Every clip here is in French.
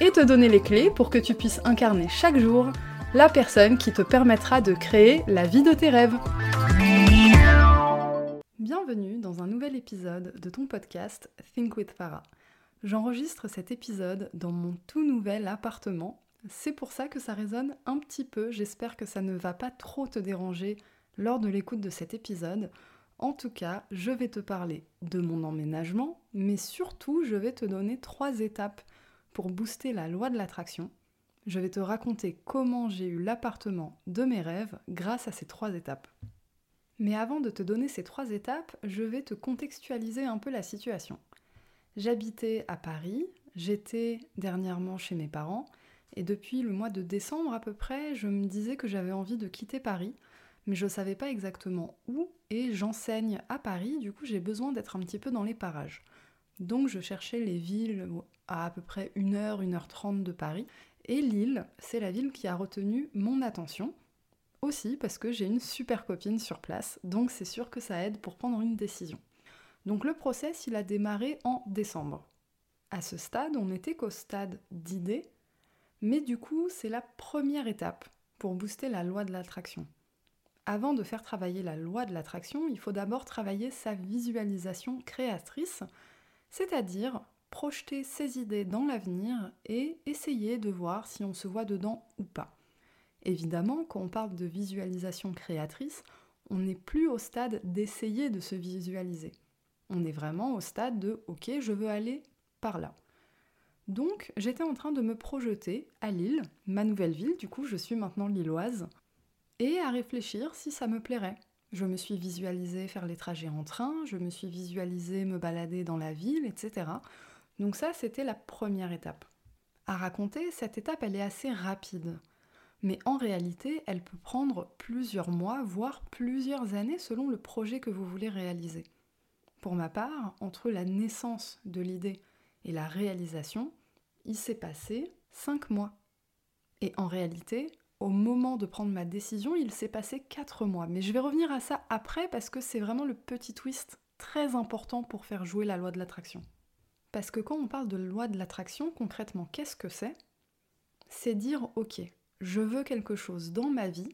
et te donner les clés pour que tu puisses incarner chaque jour la personne qui te permettra de créer la vie de tes rêves. Bienvenue dans un nouvel épisode de ton podcast Think with Farah. J'enregistre cet épisode dans mon tout nouvel appartement. C'est pour ça que ça résonne un petit peu. J'espère que ça ne va pas trop te déranger lors de l'écoute de cet épisode. En tout cas, je vais te parler de mon emménagement, mais surtout, je vais te donner trois étapes pour booster la loi de l'attraction. Je vais te raconter comment j'ai eu l'appartement de mes rêves grâce à ces trois étapes. Mais avant de te donner ces trois étapes, je vais te contextualiser un peu la situation. J'habitais à Paris, j'étais dernièrement chez mes parents, et depuis le mois de décembre à peu près, je me disais que j'avais envie de quitter Paris, mais je ne savais pas exactement où, et j'enseigne à Paris, du coup j'ai besoin d'être un petit peu dans les parages. Donc je cherchais les villes à à peu près 1 heure, 1 heure 30 de Paris, et Lille, c'est la ville qui a retenu mon attention, aussi parce que j'ai une super copine sur place, donc c'est sûr que ça aide pour prendre une décision. Donc le process, il a démarré en décembre. À ce stade, on n'était qu'au stade d'idée, mais du coup, c'est la première étape pour booster la loi de l'attraction. Avant de faire travailler la loi de l'attraction, il faut d'abord travailler sa visualisation créatrice, c'est-à-dire projeter ses idées dans l'avenir et essayer de voir si on se voit dedans ou pas. Évidemment, quand on parle de visualisation créatrice, on n'est plus au stade d'essayer de se visualiser. On est vraiment au stade de OK, je veux aller par là. Donc j'étais en train de me projeter à Lille, ma nouvelle ville, du coup je suis maintenant lilloise, et à réfléchir si ça me plairait. Je me suis visualisée faire les trajets en train, je me suis visualisée me balader dans la ville, etc. Donc ça, c'était la première étape. À raconter, cette étape, elle est assez rapide. Mais en réalité, elle peut prendre plusieurs mois, voire plusieurs années selon le projet que vous voulez réaliser. Pour ma part, entre la naissance de l'idée et la réalisation, il s'est passé cinq mois. Et en réalité, au moment de prendre ma décision, il s'est passé quatre mois. Mais je vais revenir à ça après parce que c'est vraiment le petit twist très important pour faire jouer la loi de l'attraction. Parce que quand on parle de loi de l'attraction, concrètement, qu'est-ce que c'est? C'est dire, ok, je veux quelque chose dans ma vie,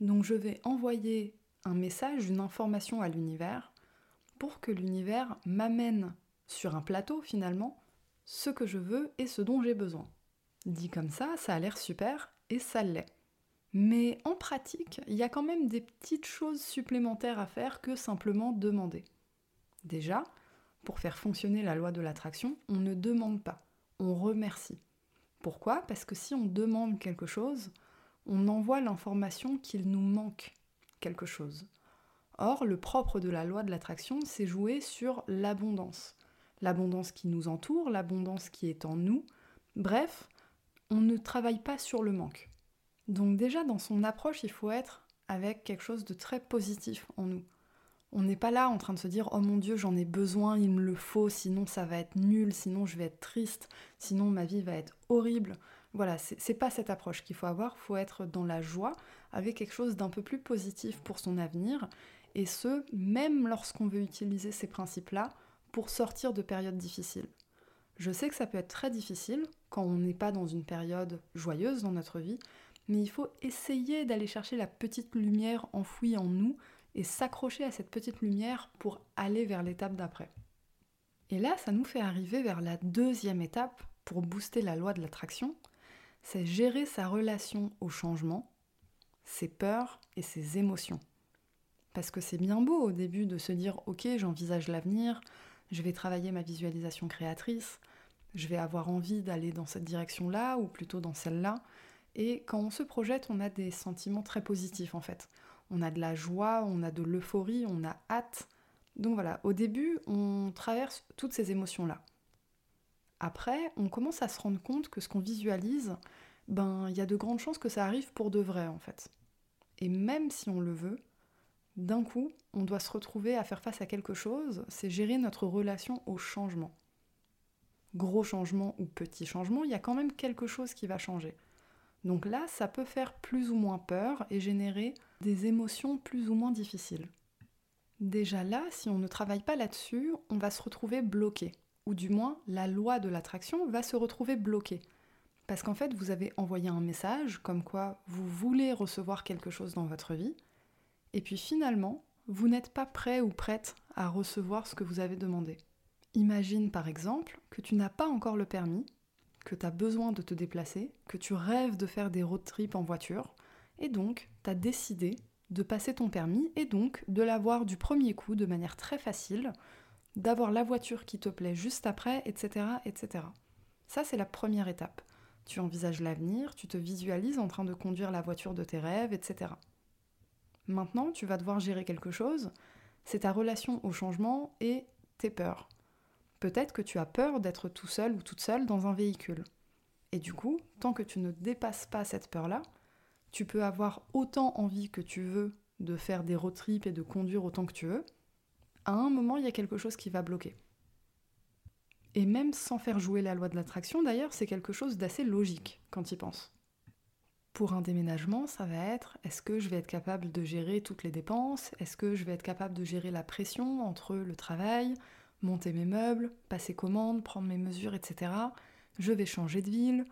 donc je vais envoyer un message, une information à l'univers, pour que l'univers m'amène sur un plateau finalement ce que je veux et ce dont j'ai besoin. Dit comme ça, ça a l'air super et ça l'est. Mais en pratique, il y a quand même des petites choses supplémentaires à faire que simplement demander. Déjà, pour faire fonctionner la loi de l'attraction, on ne demande pas, on remercie. Pourquoi? Parce que si on demande quelque chose, on envoie l'information qu'il nous manque quelque chose. Or, le propre de la loi de l'attraction, c'est jouer sur l'abondance. L'abondance qui nous entoure, l'abondance qui est en nous. Bref, on ne travaille pas sur le manque. Donc déjà, dans son approche, il faut être avec quelque chose de très positif en nous. On n'est pas là en train de se dire oh mon dieu j'en ai besoin, il me le faut, sinon ça va être nul, sinon je vais être triste, sinon ma vie va être horrible. Voilà, c'est pas cette approche qu'il faut avoir, il faut être dans la joie, avec quelque chose d'un peu plus positif pour son avenir, et ce, même lorsqu'on veut utiliser ces principes-là pour sortir de périodes difficiles. Je sais que ça peut être très difficile quand on n'est pas dans une période joyeuse dans notre vie, mais il faut essayer d'aller chercher la petite lumière enfouie en nous et s'accrocher à cette petite lumière pour aller vers l'étape d'après. Et là, ça nous fait arriver vers la deuxième étape pour booster la loi de l'attraction, c'est gérer sa relation au changement, ses peurs et ses émotions. Parce que c'est bien beau au début de se dire ok j'envisage l'avenir, je vais travailler ma visualisation créatrice, je vais avoir envie d'aller dans cette direction-là ou plutôt dans celle-là. Et quand on se projette, on a des sentiments très positifs en fait. On a de la joie, on a de l'euphorie, on a hâte. Donc voilà, au début, on traverse toutes ces émotions-là. Après, on commence à se rendre compte que ce qu'on visualise, ben, il y a de grandes chances que ça arrive pour de vrai en fait. Et même si on le veut, d'un coup, on doit se retrouver à faire face à quelque chose, c'est gérer notre relation au changement. Gros changement ou petit changement, il y a quand même quelque chose qui va changer. Donc là, ça peut faire plus ou moins peur et générer des émotions plus ou moins difficiles. Déjà là, si on ne travaille pas là-dessus, on va se retrouver bloqué. Ou du moins, la loi de l'attraction va se retrouver bloquée. Parce qu'en fait, vous avez envoyé un message comme quoi vous voulez recevoir quelque chose dans votre vie, et puis finalement, vous n'êtes pas prêt ou prête à recevoir ce que vous avez demandé. Imagine par exemple que tu n'as pas encore le permis, que tu as besoin de te déplacer, que tu rêves de faire des road trips en voiture, et donc tu as décidé de passer ton permis et donc de l'avoir du premier coup de manière très facile, d'avoir la voiture qui te plaît juste après, etc. etc. Ça, c'est la première étape. Tu envisages l'avenir, tu te visualises en train de conduire la voiture de tes rêves, etc. Maintenant, tu vas devoir gérer quelque chose, c'est ta relation au changement et tes peurs. Peut-être que tu as peur d'être tout seul ou toute seule dans un véhicule. Et du coup, tant que tu ne dépasses pas cette peur-là, tu peux avoir autant envie que tu veux de faire des road trips et de conduire autant que tu veux. À un moment, il y a quelque chose qui va bloquer. Et même sans faire jouer la loi de l'attraction, d'ailleurs, c'est quelque chose d'assez logique quand tu y penses. Pour un déménagement, ça va être est-ce que je vais être capable de gérer toutes les dépenses? Est-ce que je vais être capable de gérer la pression entre le travail, monter mes meubles, passer commande, prendre mes mesures, etc. Je vais changer de ville,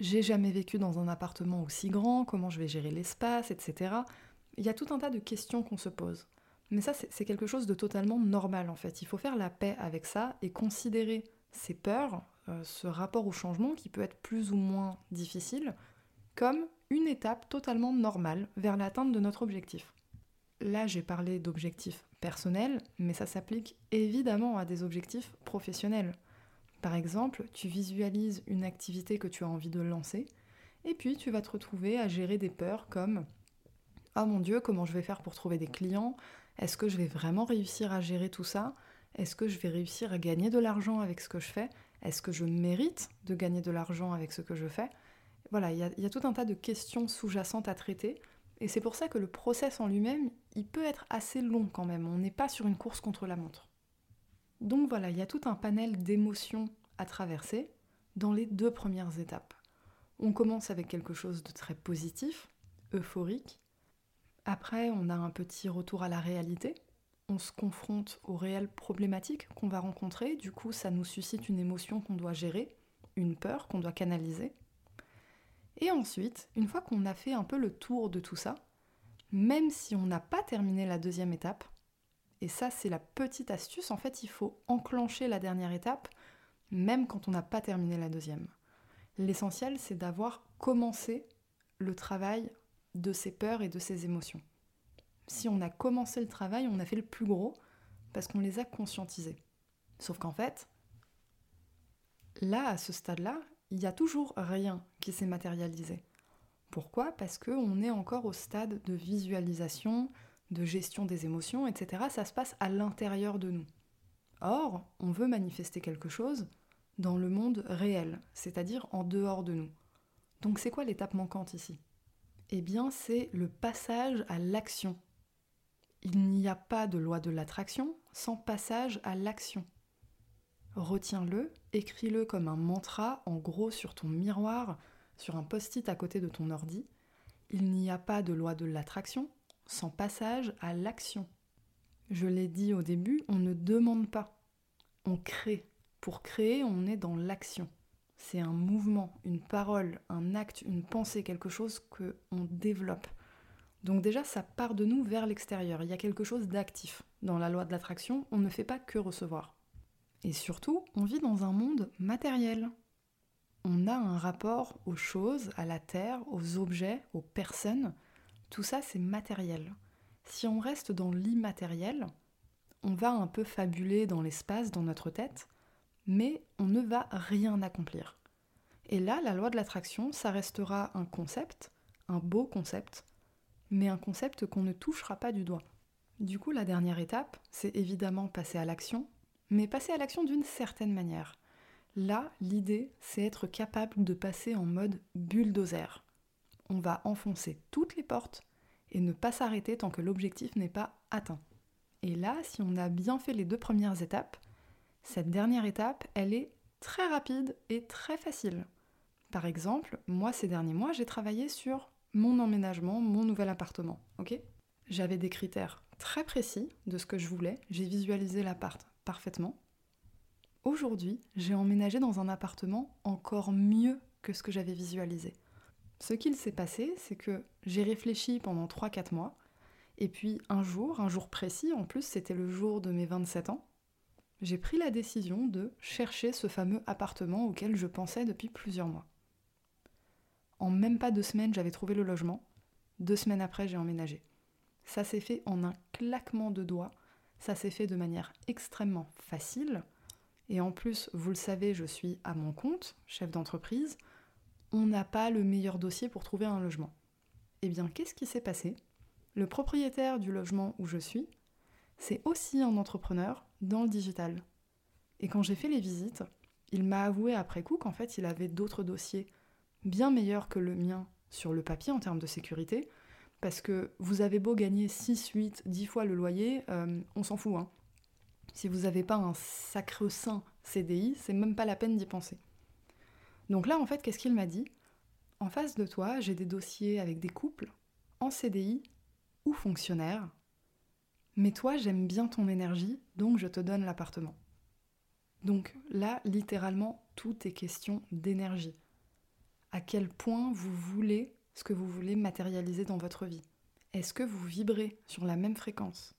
j'ai jamais vécu dans un appartement aussi grand, comment je vais gérer l'espace, etc. Il y a tout un tas de questions qu'on se pose. Mais ça, c'est quelque chose de totalement normal en fait. Il faut faire la paix avec ça et considérer ces peurs, euh, ce rapport au changement qui peut être plus ou moins difficile, comme une étape totalement normale vers l'atteinte de notre objectif. Là, j'ai parlé d'objectifs personnels, mais ça s'applique évidemment à des objectifs professionnels. Par exemple, tu visualises une activité que tu as envie de lancer, et puis tu vas te retrouver à gérer des peurs comme Oh mon Dieu, comment je vais faire pour trouver des clients? Est-ce que je vais vraiment réussir à gérer tout ça? Est-ce que je vais réussir à gagner de l'argent avec ce que je fais? Est-ce que je mérite de gagner de l'argent avec ce que je fais? Voilà, il y, y, a tout un tas de questions sous-jacentes à traiter, et c'est pour ça que le process en lui-même, il peut être assez long quand même. On n'est pas sur une course contre la montre. Donc voilà, il y a tout un panel d'émotions à traverser dans les deux premières étapes. On commence avec quelque chose de très positif, euphorique. Après, on a un petit retour à la réalité. On se confronte aux réelles problématiques qu'on va rencontrer. Du coup, ça nous suscite une émotion qu'on doit gérer, une peur qu'on doit canaliser. Et ensuite, une fois qu'on a fait un peu le tour de tout ça, même si on n'a pas terminé la deuxième étape, et ça, c'est la petite astuce. En fait, il faut enclencher la dernière étape, même quand on n'a pas terminé la deuxième. L'essentiel, c'est d'avoir commencé le travail de ses peurs et de ses émotions. Si on a commencé le travail, on a fait le plus gros parce qu'on les a conscientisés. Sauf qu'en fait, là, à ce stade-là, il n'y a toujours rien qui s'est matérialisé. Pourquoi? Parce qu'on est encore au stade de visualisation, de gestion des émotions, etc., ça se passe à l'intérieur de nous. Or, on veut manifester quelque chose dans le monde réel, c'est-à-dire en dehors de nous. Donc c'est quoi l'étape manquante ici? Eh bien c'est le passage à l'action. Il n'y a pas de loi de l'attraction sans passage à l'action. Retiens-le, écris-le comme un mantra en gros sur ton miroir, sur un post-it à côté de ton ordi. Il n'y a pas de loi de l'attraction sans passage à l'action. Je l'ai dit au début, on ne demande pas, on crée. Pour créer, on est dans l'action. C'est un mouvement, une parole, un acte, une pensée, quelque chose que on développe. Donc déjà, ça part de nous vers l'extérieur. Il y a quelque chose d'actif. Dans la loi de l'attraction, on ne fait pas que recevoir. Et surtout, on vit dans un monde matériel. On a un rapport aux choses, à la terre, aux objets, aux personnes tout ça, c'est matériel. Si on reste dans l'immatériel, on va un peu fabuler dans l'espace, dans notre tête, mais on ne va rien accomplir. Et là, la loi de l'attraction, ça restera un concept, un beau concept, mais un concept qu'on ne touchera pas du doigt. Du coup, la dernière étape, c'est évidemment passer à l'action, mais passer à l'action d'une certaine manière. Là, l'idée, c'est être capable de passer en mode bulldozer. On va enfoncer toutes les portes et ne pas s'arrêter tant que l'objectif n'est pas atteint. Et là, si on a bien fait les deux premières étapes, cette dernière étape, elle est très rapide et très facile. Par exemple, moi ces derniers mois, j'ai travaillé sur mon emménagement, mon nouvel appartement, J'avais des critères très précis de ce que je voulais, j'ai visualisé l'appart Aujourd'hui, j'ai emménagé dans un appartement encore mieux que ce que j'avais visualisé. Ce qu'il s'est passé, c'est que j'ai réfléchi pendant 3-4 mois, et puis un jour, un jour précis, en plus c'était le jour de mes 27 ans, j'ai pris la décision de chercher ce fameux appartement auquel je pensais depuis plusieurs mois. En même pas deux semaines, j'avais trouvé le logement. Deux semaines après, j'ai emménagé. Ça s'est fait en un claquement de doigts. Ça s'est fait de manière extrêmement facile. Et en plus, vous le savez, je suis à mon compte, chef d'entreprise. On n'a pas le meilleur dossier pour trouver un logement. Eh bien, qu'est-ce qui s'est passé? Le propriétaire du logement où je suis, c'est aussi un entrepreneur dans le digital. Et quand j'ai fait les visites, il m'a avoué après coup qu'en fait, il avait d'autres dossiers bien meilleurs que le mien sur le papier en termes de sécurité, parce que vous avez beau gagner 6, 8, 10 fois le loyer, euh, on s'en fout. Hein. Si vous n'avez pas un sacre-saint CDI, c'est même pas la peine d'y penser. Donc là, en fait, qu'est-ce qu'il m'a dit? En face de toi, j'ai des dossiers avec des couples, en CDI ou fonctionnaires. Mais toi, j'aime bien ton énergie, donc je te donne l'appartement. Donc là, littéralement, tout est question d'énergie. À quel point vous voulez ce que vous voulez matérialiser dans votre vie Est-ce que vous vibrez sur la même fréquence?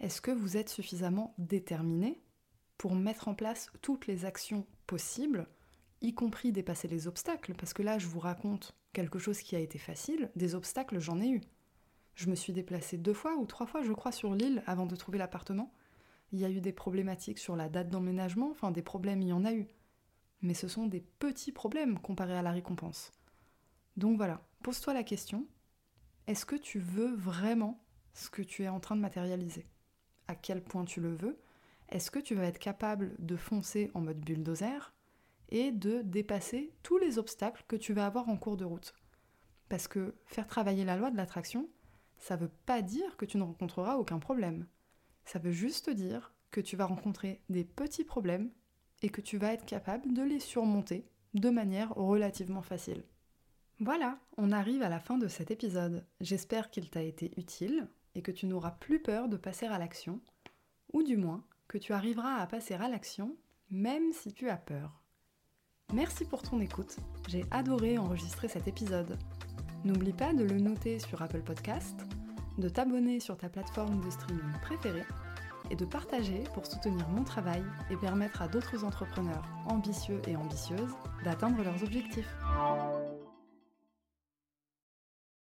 Est-ce que vous êtes suffisamment déterminé pour mettre en place toutes les actions possibles, y compris dépasser les obstacles? Parce que là, je vous raconte quelque chose qui a été facile, des obstacles, j'en ai eu. Je me suis déplacée deux fois ou trois fois, je crois, sur l'île avant de trouver l'appartement. Il y a eu des problématiques sur la date d'emménagement, enfin des problèmes, il y en a eu. Mais ce sont des petits problèmes comparés à la récompense. Donc voilà, pose-toi la question, est-ce que tu veux vraiment ce que tu es en train de matérialiser? À quel point tu le veux? Est-ce que tu vas être capable de foncer en mode bulldozer et de dépasser tous les obstacles que tu vas avoir en cours de route? Parce que faire travailler la loi de l'attraction, ça ne veut pas dire que tu ne rencontreras aucun problème. Ça veut juste dire que tu vas rencontrer des petits problèmes et que tu vas être capable de les surmonter de manière relativement facile. Voilà, on arrive à la fin de cet épisode. J'espère qu'il t'a été utile et que tu n'auras plus peur de passer à l'action, ou du moins que tu arriveras à passer à l'action même si tu as peur. Merci pour ton écoute, j'ai adoré enregistrer cet épisode. N'oublie pas de le noter sur Apple Podcast, de t'abonner sur ta plateforme de streaming préférée et de partager pour soutenir mon travail et permettre à d'autres entrepreneurs ambitieux et ambitieuses d'atteindre leurs objectifs.